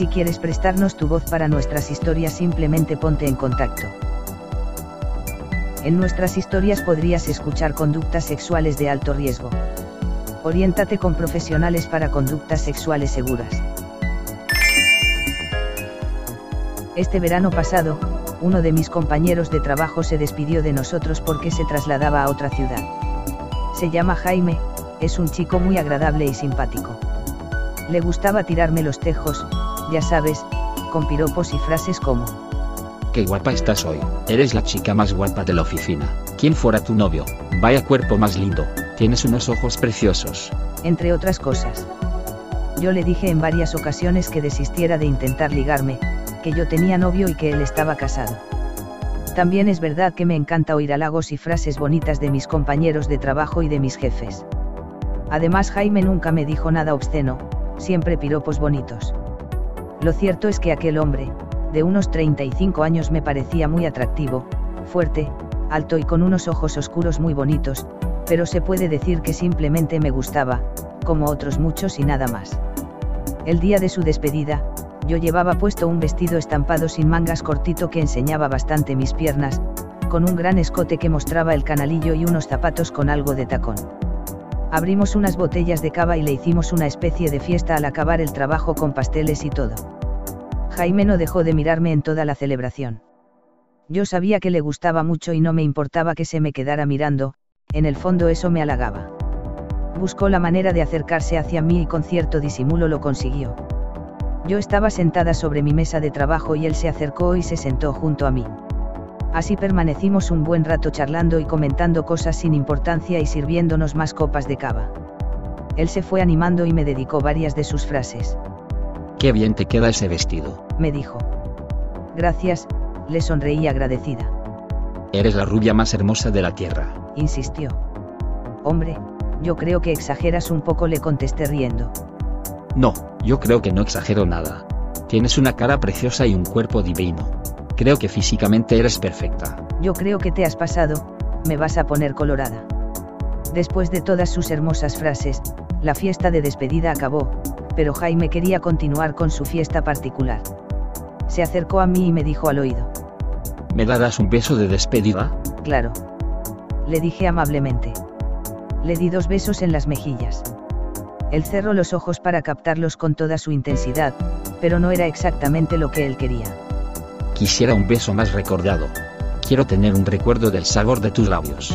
Si quieres prestarnos tu voz para nuestras historias simplemente ponte en contacto. En nuestras historias podrías escuchar conductas sexuales de alto riesgo. Oriéntate con profesionales para conductas sexuales seguras. Este verano pasado, uno de mis compañeros de trabajo se despidió de nosotros porque se trasladaba a otra ciudad. Se llama Jaime, es un chico muy agradable y simpático. Le gustaba tirarme los tejos, ya sabes, con piropos y frases como. Qué guapa estás hoy, eres la chica más guapa de la oficina, ¿quién fuera tu novio? Vaya cuerpo más lindo, tienes unos ojos preciosos. Entre otras cosas. Yo le dije en varias ocasiones que desistiera de intentar ligarme, que yo tenía novio y que él estaba casado. También es verdad que me encanta oír halagos y frases bonitas de mis compañeros de trabajo y de mis jefes. Además Jaime nunca me dijo nada obsceno, siempre piropos bonitos. Lo cierto es que aquel hombre, de unos 35 años me parecía muy atractivo, fuerte, alto y con unos ojos oscuros muy bonitos, pero se puede decir que simplemente me gustaba, como otros muchos y nada más. El día de su despedida, yo llevaba puesto un vestido estampado sin mangas cortito que enseñaba bastante mis piernas, con un gran escote que mostraba el canalillo y unos zapatos con algo de tacón. Abrimos unas botellas de cava y le hicimos una especie de fiesta al acabar el trabajo con pasteles y todo. Jaime no dejó de mirarme en toda la celebración. Yo sabía que le gustaba mucho y no me importaba que se me quedara mirando, en el fondo eso me halagaba. Buscó la manera de acercarse hacia mí y con cierto disimulo lo consiguió. Yo estaba sentada sobre mi mesa de trabajo y él se acercó y se sentó junto a mí. Así permanecimos un buen rato charlando y comentando cosas sin importancia y sirviéndonos más copas de cava. Él se fue animando y me dedicó varias de sus frases. Qué bien te queda ese vestido. Me dijo. Gracias, le sonreí agradecida. Eres la rubia más hermosa de la tierra. Insistió. Hombre, yo creo que exageras un poco, le contesté riendo. No, yo creo que no exagero nada. Tienes una cara preciosa y un cuerpo divino. Creo que físicamente eres perfecta. Yo creo que te has pasado, me vas a poner colorada. Después de todas sus hermosas frases, la fiesta de despedida acabó, pero Jaime quería continuar con su fiesta particular. Se acercó a mí y me dijo al oído. ¿Me darás un beso de despedida? Claro. Le dije amablemente. Le di dos besos en las mejillas. Él cerró los ojos para captarlos con toda su intensidad, pero no era exactamente lo que él quería. Quisiera un beso más recordado. Quiero tener un recuerdo del sabor de tus labios.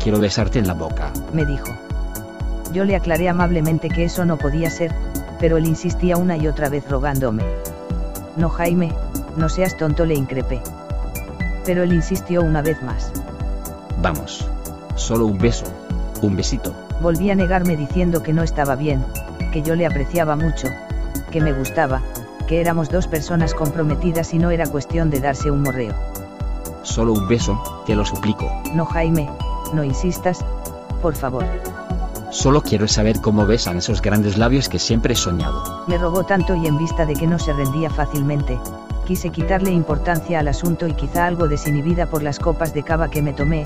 Quiero besarte en la boca. Me dijo. Yo le aclaré amablemente que eso no podía ser, pero él insistía una y otra vez rogándome. No Jaime, no seas tonto, le increpé. Pero él insistió una vez más. Vamos. Solo un beso. Un besito. Volví a negarme diciendo que no estaba bien, que yo le apreciaba mucho, que me gustaba, que éramos dos personas comprometidas y no era cuestión de darse un morreo. Solo un beso, te lo suplico. No Jaime, no insistas, por favor. Solo quiero saber cómo besan esos grandes labios que siempre he soñado. Me rogó tanto y en vista de que no se rendía fácilmente, quise quitarle importancia al asunto y quizá algo desinhibida por las copas de cava que me tomé,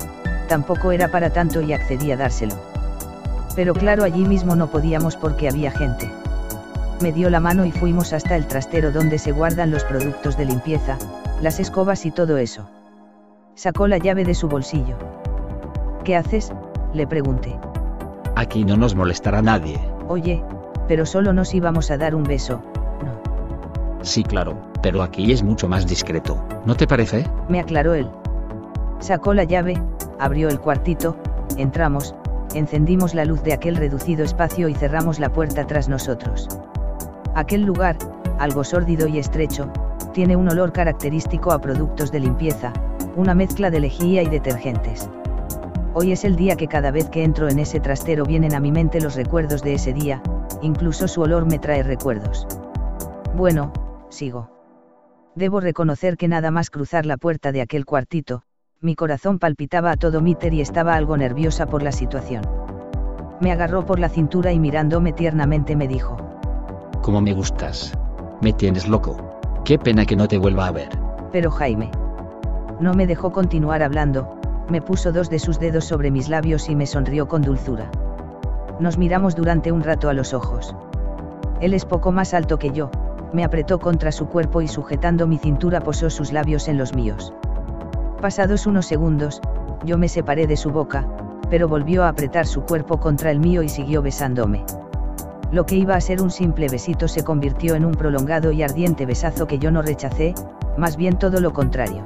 tampoco era para tanto y accedí a dárselo. Pero claro allí mismo no podíamos porque había gente me dio la mano y fuimos hasta el trastero donde se guardan los productos de limpieza, las escobas y todo eso. Sacó la llave de su bolsillo. ¿Qué haces? le pregunté. Aquí no nos molestará nadie. Oye, pero solo nos íbamos a dar un beso, ¿no? Sí, claro, pero aquí es mucho más discreto, ¿no te parece? Me aclaró él. Sacó la llave, abrió el cuartito, entramos, encendimos la luz de aquel reducido espacio y cerramos la puerta tras nosotros. Aquel lugar, algo sórdido y estrecho, tiene un olor característico a productos de limpieza, una mezcla de lejía y detergentes. Hoy es el día que cada vez que entro en ese trastero vienen a mi mente los recuerdos de ese día, incluso su olor me trae recuerdos. Bueno, sigo. Debo reconocer que nada más cruzar la puerta de aquel cuartito, mi corazón palpitaba a todo míter y estaba algo nerviosa por la situación. Me agarró por la cintura y mirándome tiernamente me dijo. Como me gustas. Me tienes loco. Qué pena que no te vuelva a ver. Pero Jaime. No me dejó continuar hablando, me puso dos de sus dedos sobre mis labios y me sonrió con dulzura. Nos miramos durante un rato a los ojos. Él es poco más alto que yo, me apretó contra su cuerpo y sujetando mi cintura posó sus labios en los míos. Pasados unos segundos, yo me separé de su boca, pero volvió a apretar su cuerpo contra el mío y siguió besándome. Lo que iba a ser un simple besito se convirtió en un prolongado y ardiente besazo que yo no rechacé, más bien todo lo contrario.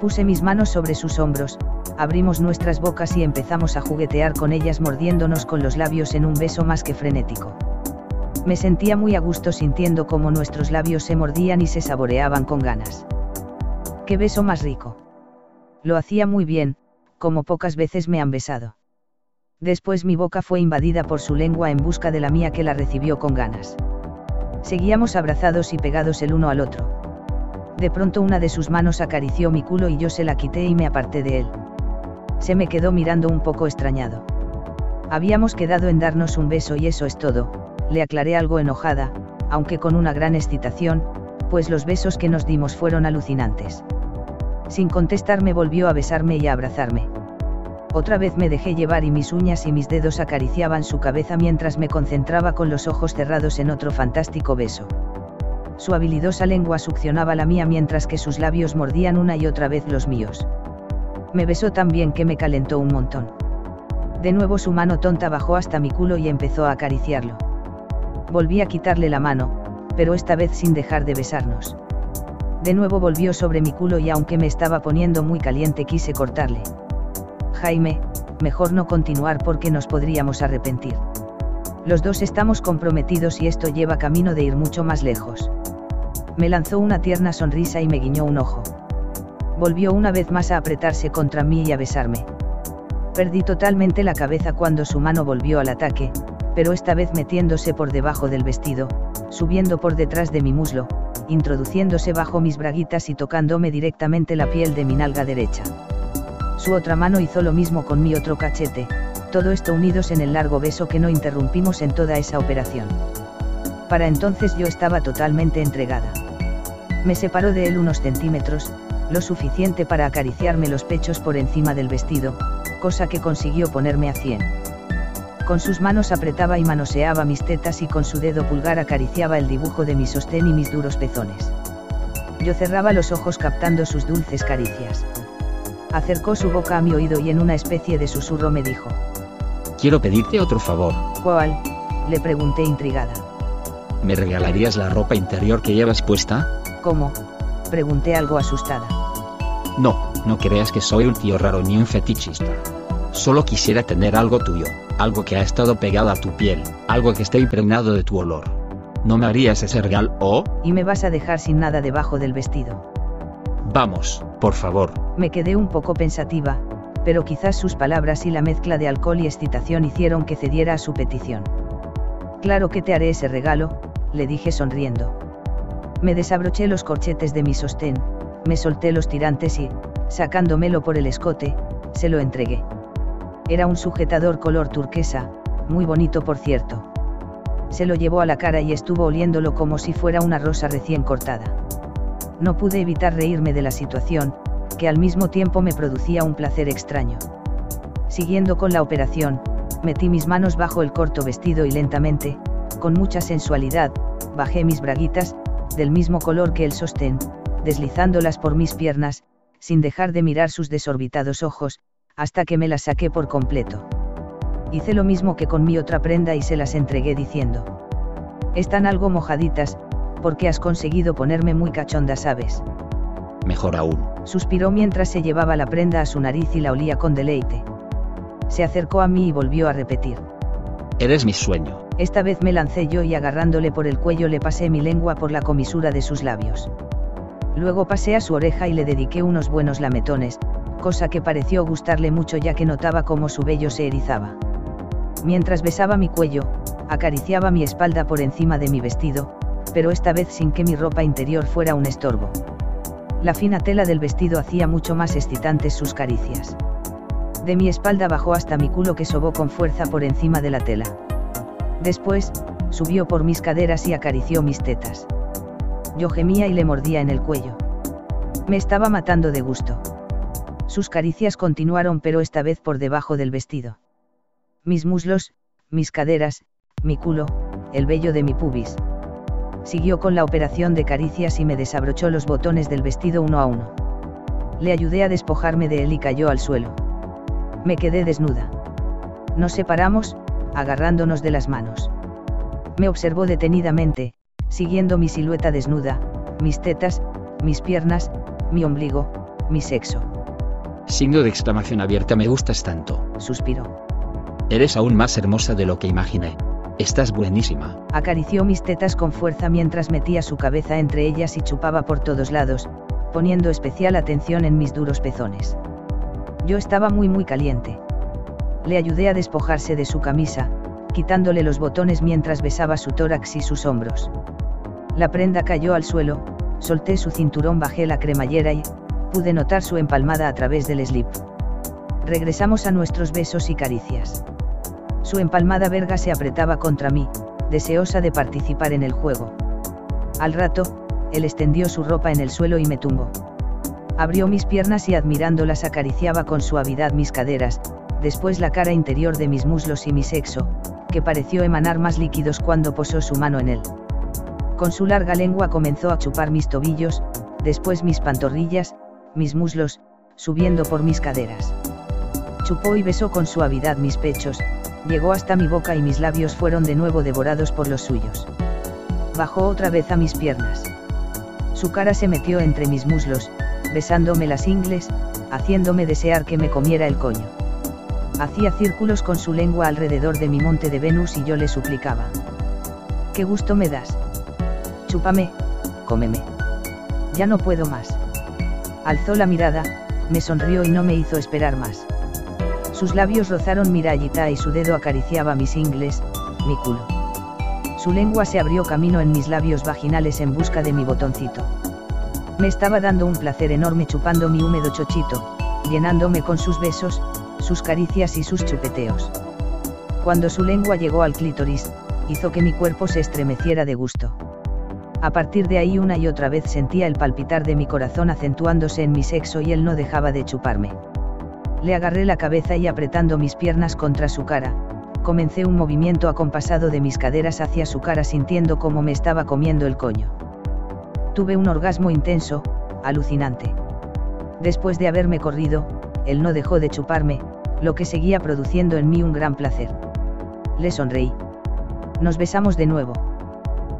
Puse mis manos sobre sus hombros, abrimos nuestras bocas y empezamos a juguetear con ellas mordiéndonos con los labios en un beso más que frenético. Me sentía muy a gusto sintiendo cómo nuestros labios se mordían y se saboreaban con ganas. ¡Qué beso más rico! Lo hacía muy bien, como pocas veces me han besado. Después mi boca fue invadida por su lengua en busca de la mía que la recibió con ganas. Seguíamos abrazados y pegados el uno al otro. De pronto una de sus manos acarició mi culo y yo se la quité y me aparté de él. Se me quedó mirando un poco extrañado. Habíamos quedado en darnos un beso y eso es todo, le aclaré algo enojada, aunque con una gran excitación, pues los besos que nos dimos fueron alucinantes. Sin contestarme volvió a besarme y a abrazarme. Otra vez me dejé llevar y mis uñas y mis dedos acariciaban su cabeza mientras me concentraba con los ojos cerrados en otro fantástico beso. Su habilidosa lengua succionaba la mía mientras que sus labios mordían una y otra vez los míos. Me besó tan bien que me calentó un montón. De nuevo su mano tonta bajó hasta mi culo y empezó a acariciarlo. Volví a quitarle la mano, pero esta vez sin dejar de besarnos. De nuevo volvió sobre mi culo y aunque me estaba poniendo muy caliente quise cortarle. Jaime, mejor no continuar porque nos podríamos arrepentir. Los dos estamos comprometidos y esto lleva camino de ir mucho más lejos. Me lanzó una tierna sonrisa y me guiñó un ojo. Volvió una vez más a apretarse contra mí y a besarme. Perdí totalmente la cabeza cuando su mano volvió al ataque, pero esta vez metiéndose por debajo del vestido, subiendo por detrás de mi muslo, introduciéndose bajo mis braguitas y tocándome directamente la piel de mi nalga derecha. Su otra mano hizo lo mismo con mi otro cachete, todo esto unidos en el largo beso que no interrumpimos en toda esa operación. Para entonces yo estaba totalmente entregada. Me separó de él unos centímetros, lo suficiente para acariciarme los pechos por encima del vestido, cosa que consiguió ponerme a 100. Con sus manos apretaba y manoseaba mis tetas y con su dedo pulgar acariciaba el dibujo de mi sostén y mis duros pezones. Yo cerraba los ojos captando sus dulces caricias. Acercó su boca a mi oído y en una especie de susurro me dijo. Quiero pedirte otro favor. ¿Cuál? Le pregunté intrigada. ¿Me regalarías la ropa interior que llevas puesta? ¿Cómo? Pregunté algo asustada. No, no creas que soy un tío raro ni un fetichista. Solo quisiera tener algo tuyo algo que ha estado pegado a tu piel, algo que esté impregnado de tu olor. ¿No me harías ese regalo o...? Y me vas a dejar sin nada debajo del vestido. Vamos, por favor. Me quedé un poco pensativa, pero quizás sus palabras y la mezcla de alcohol y excitación hicieron que cediera a su petición. Claro que te haré ese regalo, le dije sonriendo. Me desabroché los corchetes de mi sostén, me solté los tirantes y, sacándomelo por el escote, se lo entregué. Era un sujetador color turquesa, muy bonito por cierto. Se lo llevó a la cara y estuvo oliéndolo como si fuera una rosa recién cortada. No pude evitar reírme de la situación, que al mismo tiempo me producía un placer extraño. Siguiendo con la operación, metí mis manos bajo el corto vestido y lentamente, con mucha sensualidad, bajé mis braguitas, del mismo color que el sostén, deslizándolas por mis piernas, sin dejar de mirar sus desorbitados ojos, hasta que me las saqué por completo. Hice lo mismo que con mi otra prenda y se las entregué diciendo. Están algo mojaditas, porque has conseguido ponerme muy cachonda, ¿sabes? Mejor aún. Suspiró mientras se llevaba la prenda a su nariz y la olía con deleite. Se acercó a mí y volvió a repetir. Eres mi sueño. Esta vez me lancé yo y agarrándole por el cuello le pasé mi lengua por la comisura de sus labios. Luego pasé a su oreja y le dediqué unos buenos lametones, cosa que pareció gustarle mucho ya que notaba cómo su vello se erizaba. Mientras besaba mi cuello, acariciaba mi espalda por encima de mi vestido, pero esta vez sin que mi ropa interior fuera un estorbo. La fina tela del vestido hacía mucho más excitantes sus caricias. De mi espalda bajó hasta mi culo que sobó con fuerza por encima de la tela. Después, subió por mis caderas y acarició mis tetas. Yo gemía y le mordía en el cuello. Me estaba matando de gusto. Sus caricias continuaron pero esta vez por debajo del vestido. Mis muslos, mis caderas, mi culo, el vello de mi pubis. Siguió con la operación de caricias y me desabrochó los botones del vestido uno a uno. Le ayudé a despojarme de él y cayó al suelo. Me quedé desnuda. Nos separamos, agarrándonos de las manos. Me observó detenidamente, siguiendo mi silueta desnuda, mis tetas, mis piernas, mi ombligo, mi sexo. Signo de exclamación abierta me gustas tanto. Suspiró. Eres aún más hermosa de lo que imaginé. Estás buenísima. Acarició mis tetas con fuerza mientras metía su cabeza entre ellas y chupaba por todos lados, poniendo especial atención en mis duros pezones. Yo estaba muy muy caliente. Le ayudé a despojarse de su camisa, quitándole los botones mientras besaba su tórax y sus hombros. La prenda cayó al suelo, solté su cinturón, bajé la cremallera y, pude notar su empalmada a través del slip. Regresamos a nuestros besos y caricias. Su empalmada verga se apretaba contra mí, deseosa de participar en el juego. Al rato, él extendió su ropa en el suelo y me tumbó. Abrió mis piernas y admirándolas acariciaba con suavidad mis caderas, después la cara interior de mis muslos y mi sexo, que pareció emanar más líquidos cuando posó su mano en él. Con su larga lengua comenzó a chupar mis tobillos, después mis pantorrillas, mis muslos, subiendo por mis caderas. Chupó y besó con suavidad mis pechos, llegó hasta mi boca y mis labios fueron de nuevo devorados por los suyos. Bajó otra vez a mis piernas. Su cara se metió entre mis muslos, besándome las ingles, haciéndome desear que me comiera el coño. Hacía círculos con su lengua alrededor de mi monte de Venus y yo le suplicaba. ¿Qué gusto me das? Chúpame, cómeme. Ya no puedo más. Alzó la mirada, me sonrió y no me hizo esperar más. Sus labios rozaron mi rayita y su dedo acariciaba mis ingles, mi culo. Su lengua se abrió camino en mis labios vaginales en busca de mi botoncito. Me estaba dando un placer enorme chupando mi húmedo chochito, llenándome con sus besos, sus caricias y sus chupeteos. Cuando su lengua llegó al clítoris, hizo que mi cuerpo se estremeciera de gusto. A partir de ahí una y otra vez sentía el palpitar de mi corazón acentuándose en mi sexo y él no dejaba de chuparme. Le agarré la cabeza y apretando mis piernas contra su cara, comencé un movimiento acompasado de mis caderas hacia su cara sintiendo cómo me estaba comiendo el coño. Tuve un orgasmo intenso, alucinante. Después de haberme corrido, él no dejó de chuparme, lo que seguía produciendo en mí un gran placer. Le sonreí. Nos besamos de nuevo.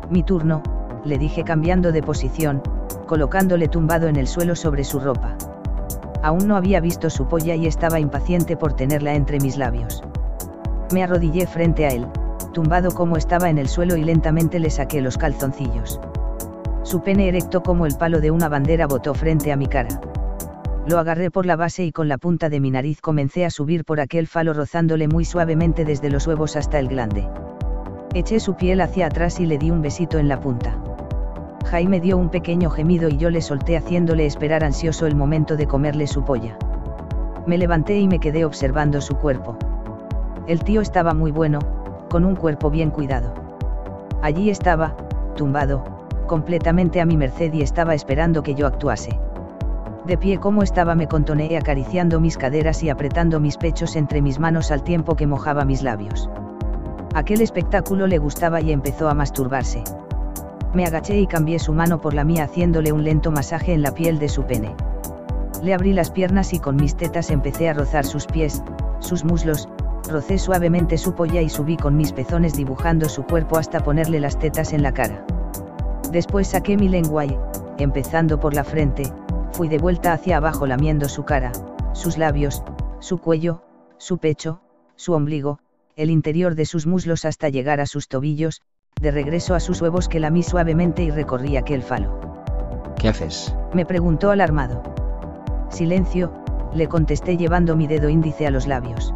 Mi turno, le dije cambiando de posición, colocándole tumbado en el suelo sobre su ropa. Aún no había visto su polla y estaba impaciente por tenerla entre mis labios. Me arrodillé frente a él, tumbado como estaba en el suelo y lentamente le saqué los calzoncillos. Su pene erecto como el palo de una bandera botó frente a mi cara. Lo agarré por la base y con la punta de mi nariz comencé a subir por aquel falo rozándole muy suavemente desde los huevos hasta el glande. Eché su piel hacia atrás y le di un besito en la punta. Jaime dio un pequeño gemido y yo le solté haciéndole esperar ansioso el momento de comerle su polla. Me levanté y me quedé observando su cuerpo. El tío estaba muy bueno, con un cuerpo bien cuidado. Allí estaba, tumbado, completamente a mi merced y estaba esperando que yo actuase. De pie como estaba me contoneé acariciando mis caderas y apretando mis pechos entre mis manos al tiempo que mojaba mis labios. Aquel espectáculo le gustaba y empezó a masturbarse. Me agaché y cambié su mano por la mía haciéndole un lento masaje en la piel de su pene. Le abrí las piernas y con mis tetas empecé a rozar sus pies, sus muslos, rocé suavemente su polla y subí con mis pezones dibujando su cuerpo hasta ponerle las tetas en la cara. Después saqué mi lengua y, empezando por la frente, fui de vuelta hacia abajo lamiendo su cara, sus labios, su cuello, su pecho, su ombligo, el interior de sus muslos hasta llegar a sus tobillos, de regreso a sus huevos que lamí suavemente y recorrí aquel falo. ¿Qué haces? Me preguntó alarmado. Silencio, le contesté llevando mi dedo índice a los labios.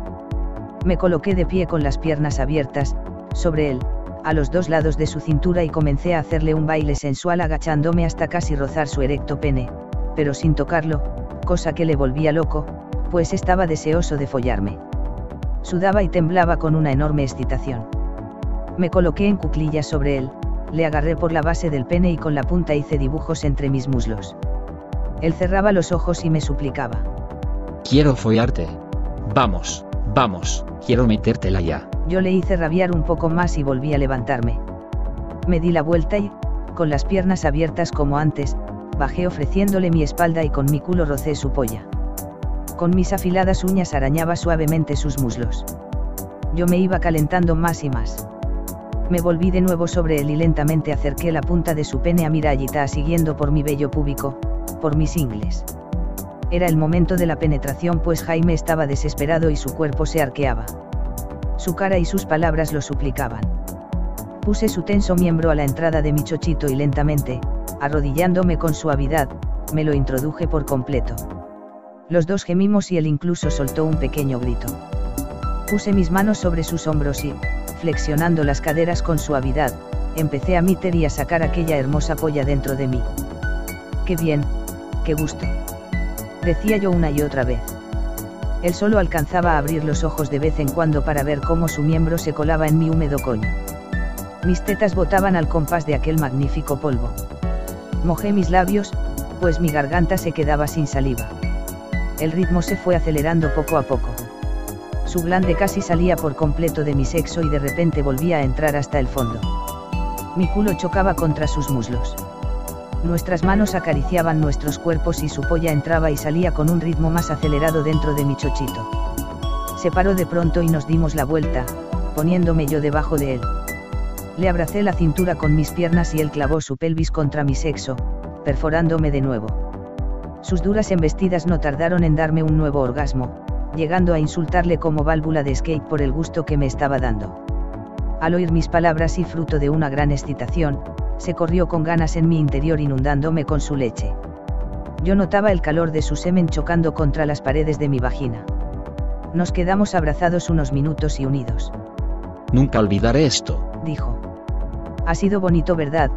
Me coloqué de pie con las piernas abiertas, sobre él, a los dos lados de su cintura y comencé a hacerle un baile sensual agachándome hasta casi rozar su erecto pene, pero sin tocarlo, cosa que le volvía loco, pues estaba deseoso de follarme. Sudaba y temblaba con una enorme excitación. Me coloqué en cuclillas sobre él, le agarré por la base del pene y con la punta hice dibujos entre mis muslos. Él cerraba los ojos y me suplicaba. Quiero follarte. Vamos, vamos, quiero metértela ya. Yo le hice rabiar un poco más y volví a levantarme. Me di la vuelta y, con las piernas abiertas como antes, bajé ofreciéndole mi espalda y con mi culo rocé su polla. Con mis afiladas uñas arañaba suavemente sus muslos. Yo me iba calentando más y más. Me volví de nuevo sobre él y lentamente acerqué la punta de su pene a mi rayita siguiendo por mi vello púbico, por mis ingles. Era el momento de la penetración pues Jaime estaba desesperado y su cuerpo se arqueaba. Su cara y sus palabras lo suplicaban. Puse su tenso miembro a la entrada de mi chochito y lentamente, arrodillándome con suavidad, me lo introduje por completo. Los dos gemimos y él incluso soltó un pequeño grito. Puse mis manos sobre sus hombros y, flexionando las caderas con suavidad, empecé a meter y a sacar aquella hermosa polla dentro de mí. Qué bien, qué gusto decía yo una y otra vez. Él solo alcanzaba a abrir los ojos de vez en cuando para ver cómo su miembro se colaba en mi húmedo coño. Mis tetas botaban al compás de aquel magnífico polvo. Mojé mis labios, pues mi garganta se quedaba sin saliva. El ritmo se fue acelerando poco a poco. Su glande casi salía por completo de mi sexo y de repente volvía a entrar hasta el fondo. Mi culo chocaba contra sus muslos. Nuestras manos acariciaban nuestros cuerpos y su polla entraba y salía con un ritmo más acelerado dentro de mi chochito. Se paró de pronto y nos dimos la vuelta, poniéndome yo debajo de él. Le abracé la cintura con mis piernas y él clavó su pelvis contra mi sexo, perforándome de nuevo. Sus duras embestidas no tardaron en darme un nuevo orgasmo, llegando a insultarle como válvula de skate por el gusto que me estaba dando. Al oír mis palabras y fruto de una gran excitación, se corrió con ganas en mi interior inundándome con su leche. Yo notaba el calor de su semen chocando contra las paredes de mi vagina. Nos quedamos abrazados unos minutos y unidos. Nunca olvidaré esto, dijo. Ha sido bonito, ¿verdad?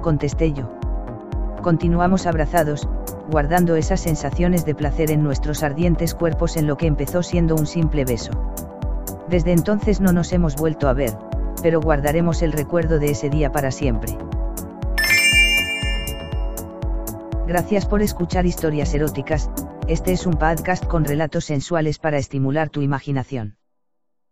contesté yo. Continuamos abrazados, guardando esas sensaciones de placer en nuestros ardientes cuerpos en lo que empezó siendo un simple beso. Desde entonces no nos hemos vuelto a ver, pero guardaremos el recuerdo de ese día para siempre. Gracias por escuchar historias eróticas, este es un podcast con relatos sensuales para estimular tu imaginación.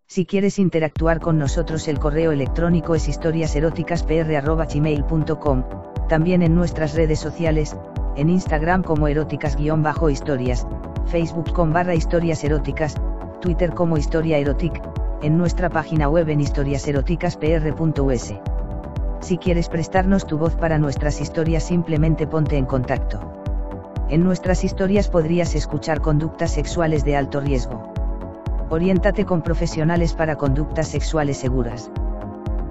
Si quieres interactuar con nosotros el correo electrónico es historiaseroticaspr.gmail.com, también en nuestras redes sociales, en Instagram como eróticas-historias, Facebook con barra historias eróticas, Twitter como historia erotic, en nuestra página web en historiaseroticaspr.us. Si quieres prestarnos tu voz para nuestras historias simplemente ponte en contacto. En nuestras historias podrías escuchar conductas sexuales de alto riesgo. Oriéntate con profesionales para conductas sexuales seguras.